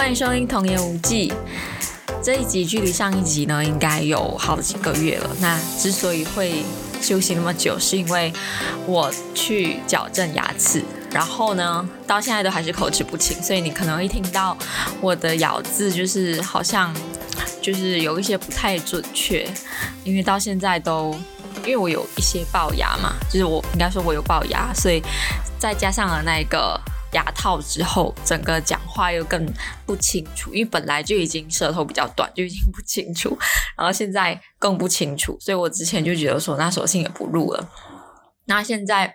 欢迎收听《童言无忌》。这一集距离上一集呢，应该有好几个月了。那之所以会休息那么久，是因为我去矫正牙齿，然后呢，到现在都还是口齿不清，所以你可能会听到我的咬字就是好像就是有一些不太准确，因为到现在都因为我有一些龅牙嘛，就是我应该说我有龅牙，所以再加上了那个。牙套之后，整个讲话又更不清楚，因为本来就已经舌头比较短，就已经不清楚，然后现在更不清楚，所以我之前就觉得说，那索性也不录了。那现在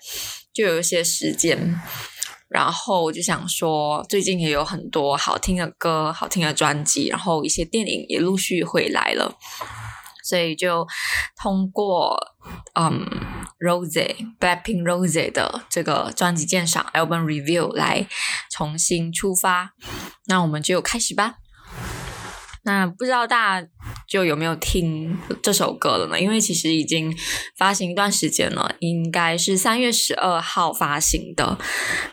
就有一些时间，然后我就想说，最近也有很多好听的歌、好听的专辑，然后一些电影也陆续回来了。所以就通过嗯 Rose Blackpink Rose 的这个专辑鉴赏 Album Review 来重新出发，那我们就开始吧。那不知道大家就有没有听这首歌了呢？因为其实已经发行一段时间了，应该是三月十二号发行的。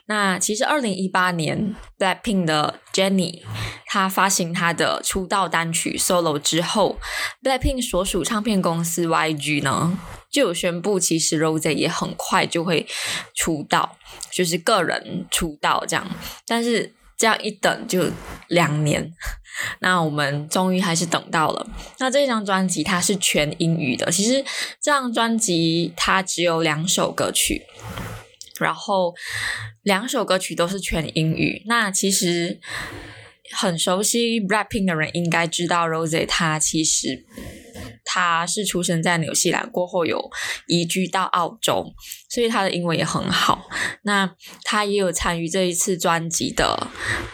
那其实二零一八年 Blackpink 的 Jennie 她发行她的出道单曲 Solo 之后，Blackpink 所属唱片公司 YG 呢就有宣布，其实 Rose 也很快就会出道，就是个人出道这样。但是这样一等就两年。那我们终于还是等到了。那这张专辑它是全英语的，其实这张专辑它只有两首歌曲，然后两首歌曲都是全英语。那其实很熟悉 rapping 的人应该知道，Rose 他其实。他是出生在纽西兰，过后有移居到澳洲，所以他的英文也很好。那他也有参与这一次专辑的，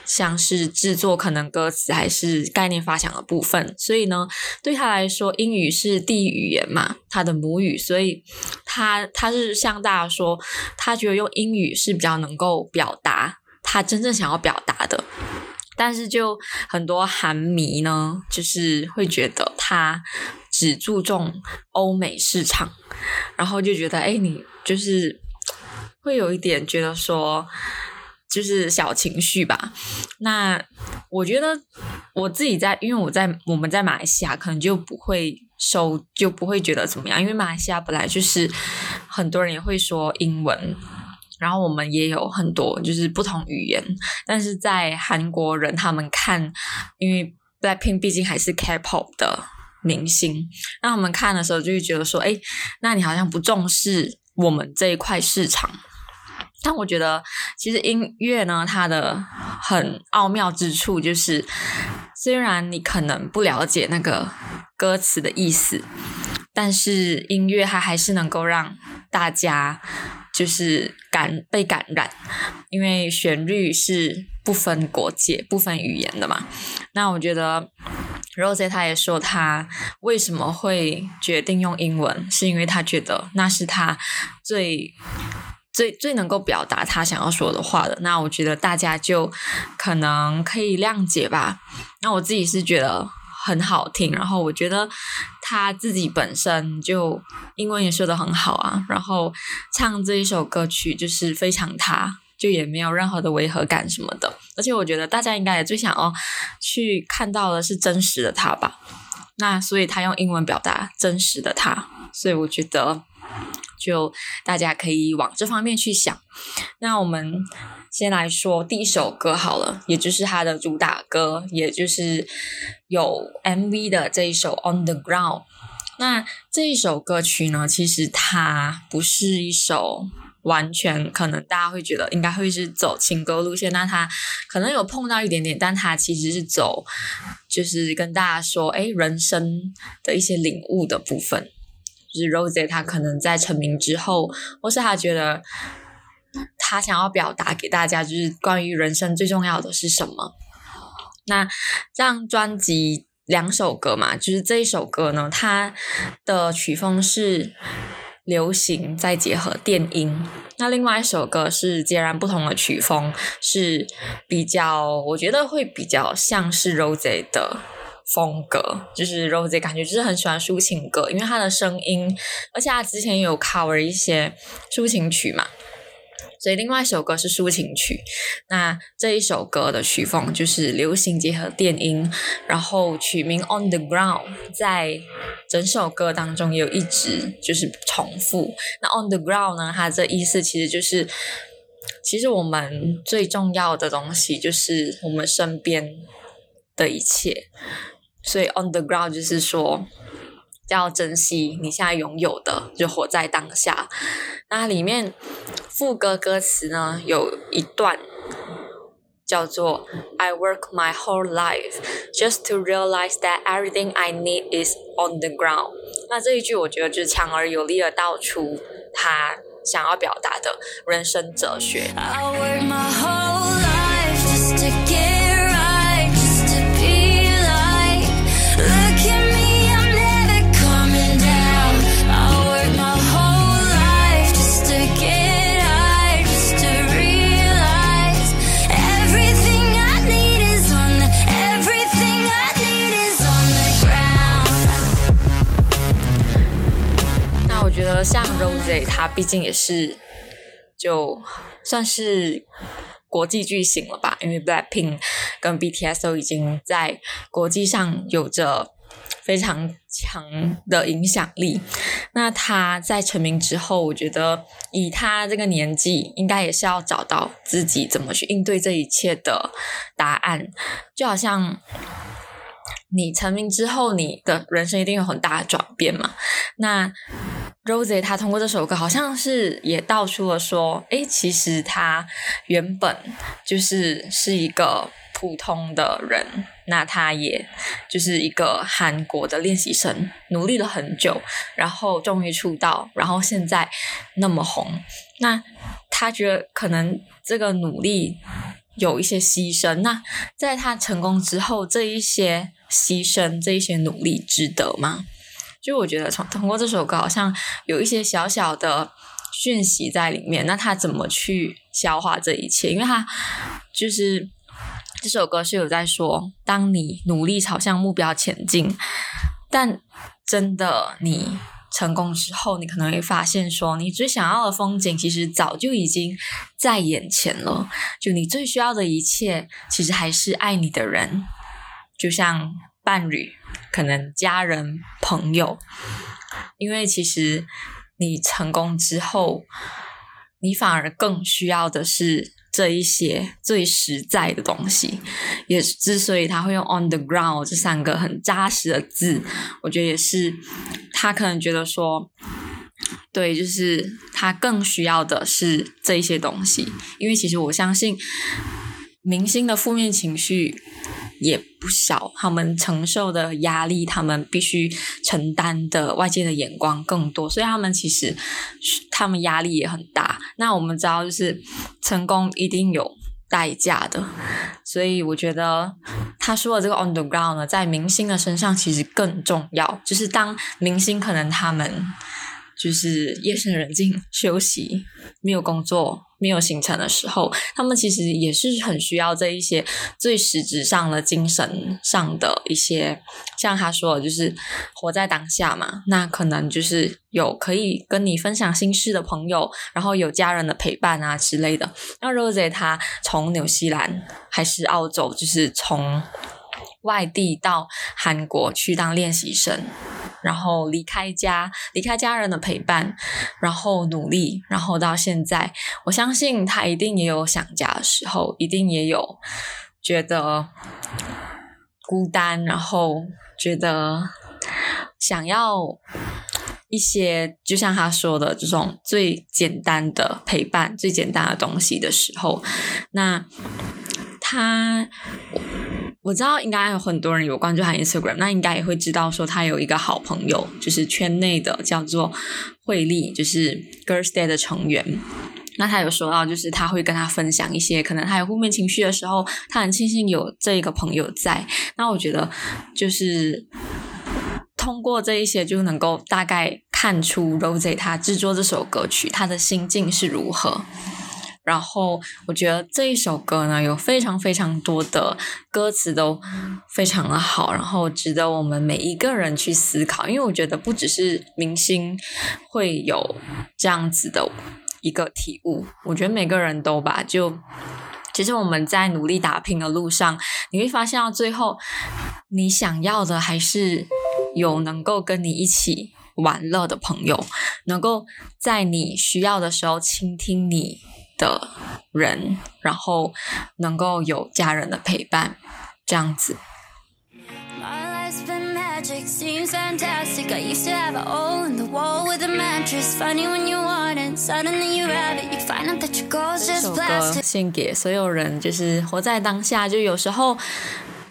像是制作，可能歌词还是概念发想的部分。所以呢，对他来说，英语是第一语言嘛，他的母语，所以他他是向大家说，他觉得用英语是比较能够表达他真正想要表达的。但是就很多韩迷呢，就是会觉得他只注重欧美市场，然后就觉得，哎，你就是会有一点觉得说，就是小情绪吧。那我觉得我自己在，因为我在我们在马来西亚，可能就不会收，就不会觉得怎么样，因为马来西亚本来就是很多人也会说英文。然后我们也有很多就是不同语言，但是在韩国人他们看，因为 Blackpink 毕竟还是 K-pop 的明星，那我们看的时候就会觉得说，哎，那你好像不重视我们这一块市场。但我觉得，其实音乐呢，它的很奥妙之处就是，虽然你可能不了解那个歌词的意思，但是音乐它还是能够让大家。就是感被感染，因为旋律是不分国界、不分语言的嘛。那我觉得 Rosé 他也说，他为什么会决定用英文，是因为他觉得那是他最最最能够表达他想要说的话的。那我觉得大家就可能可以谅解吧。那我自己是觉得。很好听，然后我觉得他自己本身就英文也说的很好啊，然后唱这一首歌曲就是非常他，就也没有任何的违和感什么的，而且我觉得大家应该也最想要去看到的是真实的他吧，那所以他用英文表达真实的他，所以我觉得就大家可以往这方面去想，那我们。先来说第一首歌好了，也就是他的主打歌，也就是有 MV 的这一首《On the Ground》。那这一首歌曲呢，其实它不是一首完全可能大家会觉得应该会是走情歌路线，那他可能有碰到一点点，但他其实是走就是跟大家说，哎，人生的一些领悟的部分。就是 Rose，他可能在成名之后，或是他觉得。他想要表达给大家，就是关于人生最重要的是什么。那这张专辑两首歌嘛，就是这一首歌呢，它的曲风是流行再结合电音。那另外一首歌是截然不同的曲风，是比较我觉得会比较像是 Rose 的风格，就是 Rose 感觉就是很喜欢抒情歌，因为他的声音，而且他之前有 cover 一些抒情曲嘛。所以另外一首歌是抒情曲，那这一首歌的曲风就是流行结合电音，然后曲名 On the Ground 在整首歌当中也有一直就是重复。那 On the Ground 呢，它这意思其实就是，其实我们最重要的东西就是我们身边的一切，所以 On the Ground 就是说。要珍惜你现在拥有的，就活在当下。那里面副歌歌词呢，有一段叫做 "I work my whole life just to realize that everything I need is on the ground"。那这一句我觉得就是强而有力的道出他想要表达的人生哲学。他毕竟也是就算是国际巨星了吧，因为 Blackpink 跟 BTS 都已经在国际上有着非常强的影响力。那他在成名之后，我觉得以他这个年纪，应该也是要找到自己怎么去应对这一切的答案，就好像。你成名之后，你的人生一定有很大的转变嘛？那 Rose 他通过这首歌，好像是也道出了说，诶，其实他原本就是是一个普通的人，那他也就是一个韩国的练习生，努力了很久，然后终于出道，然后现在那么红。那他觉得可能这个努力有一些牺牲，那在他成功之后，这一些。牺牲这一些努力值得吗？就我觉得从通过这首歌，好像有一些小小的讯息在里面。那他怎么去消化这一切？因为他就是这首歌是有在说，当你努力朝向目标前进，但真的你成功之后，你可能会发现说，你最想要的风景其实早就已经在眼前了。就你最需要的一切，其实还是爱你的人。就像伴侣，可能家人、朋友，因为其实你成功之后，你反而更需要的是这一些最实在的东西。也之所以他会用 “on the ground” 这三个很扎实的字，我觉得也是他可能觉得说，对，就是他更需要的是这一些东西。因为其实我相信，明星的负面情绪。也不小，他们承受的压力，他们必须承担的外界的眼光更多，所以他们其实他们压力也很大。那我们知道，就是成功一定有代价的，所以我觉得他说的这个 on the ground 呢，在明星的身上其实更重要，就是当明星可能他们。就是夜深人静休息，没有工作、没有行程的时候，他们其实也是很需要这一些最实质上的精神上的一些，像他说的，就是活在当下嘛。那可能就是有可以跟你分享心事的朋友，然后有家人的陪伴啊之类的。那 Rose 他从纽西兰还是澳洲，就是从外地到韩国去当练习生。然后离开家，离开家人的陪伴，然后努力，然后到现在，我相信他一定也有想家的时候，一定也有觉得孤单，然后觉得想要一些，就像他说的这种最简单的陪伴，最简单的东西的时候，那他。我知道应该有很多人有关注他 Instagram，那应该也会知道说他有一个好朋友，就是圈内的叫做惠利，就是 Girls' Day 的成员。那他有说到，就是他会跟他分享一些可能他有负面情绪的时候，他很庆幸有这一个朋友在。那我觉得就是通过这一些就能够大概看出 Rose 他制作这首歌曲他的心境是如何。然后我觉得这一首歌呢，有非常非常多的歌词都非常的好，然后值得我们每一个人去思考。因为我觉得不只是明星会有这样子的一个体悟。我觉得每个人都吧，就其实我们在努力打拼的路上，你会发现到最后，你想要的还是有能够跟你一起玩乐的朋友，能够在你需要的时候倾听你的人，然后能够有家人的陪伴，这样子。这首歌献给所有人，就是活在当下。就有时候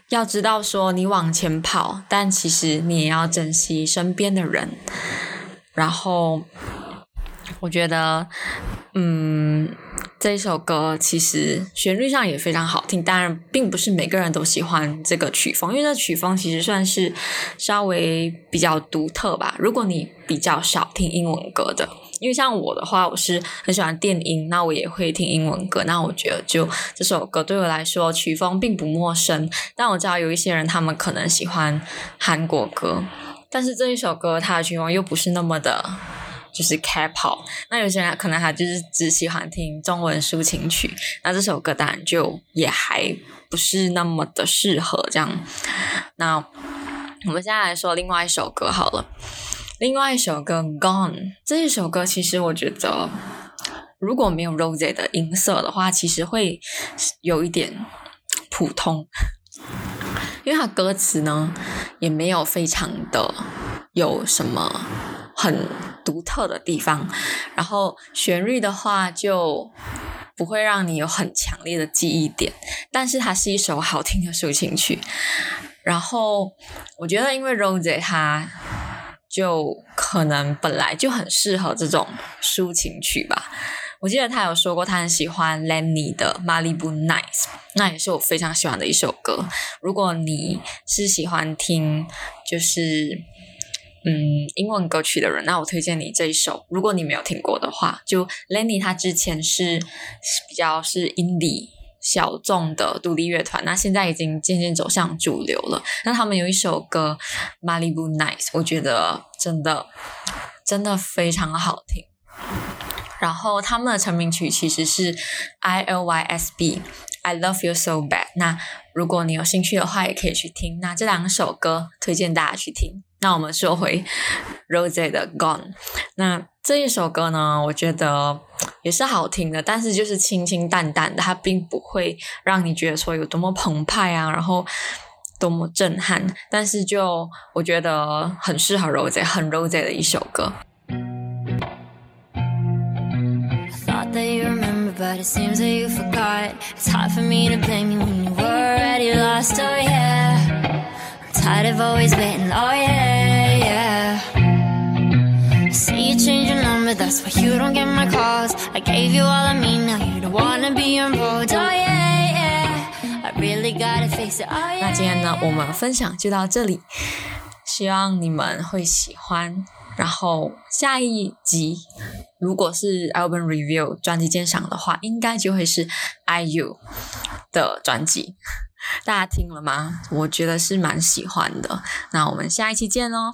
要知道说，你往前跑，但其实你也要珍惜身边的人。然后，我觉得，嗯。这一首歌其实旋律上也非常好听，当然并不是每个人都喜欢这个曲风，因为这曲风其实算是稍微比较独特吧。如果你比较少听英文歌的，因为像我的话，我是很喜欢电音，那我也会听英文歌。那我觉得就这首歌对我来说曲风并不陌生，但我知道有一些人他们可能喜欢韩国歌，但是这一首歌它的曲风又不是那么的。就是 K-pop，那有些人可能他就是只喜欢听中文抒情曲，那这首歌当然就也还不是那么的适合这样。那我们现在来说另外一首歌好了，另外一首歌《Gone》这一首歌，其实我觉得如果没有 Rose 的音色的话，其实会有一点普通，因为它歌词呢也没有非常的有什么很。独特的地方，然后旋律的话就不会让你有很强烈的记忆点，但是它是一首好听的抒情曲。然后我觉得，因为 Rose 他就可能本来就很适合这种抒情曲吧。我记得他有说过，他很喜欢 Lenny 的 Malibu Nights，那也是我非常喜欢的一首歌。如果你是喜欢听，就是。嗯，英文歌曲的人，那我推荐你这一首。如果你没有听过的话，就 Lenny 他之前是比较是 indie 小众的独立乐团，那现在已经渐渐走向主流了。那他们有一首歌《Malibu Nights》，我觉得真的真的非常好听。然后他们的成名曲其实是 I L Y S B。I love you so bad。那如果你有兴趣的话，也可以去听。那这两首歌推荐大家去听。那我们说回 Rose 的 Gone。那这一首歌呢，我觉得也是好听的，但是就是清清淡淡的，它并不会让你觉得说有多么澎湃啊，然后多么震撼。但是就我觉得很适合 Rose，很 Rose 的一首歌。那今天呢，我们分享就到这里，希望你们会喜欢。然后下一集，如果是 album review 专辑鉴赏的话，应该就会是 IU 的专辑。大家听了吗？我觉得是蛮喜欢的。那我们下一期见喽。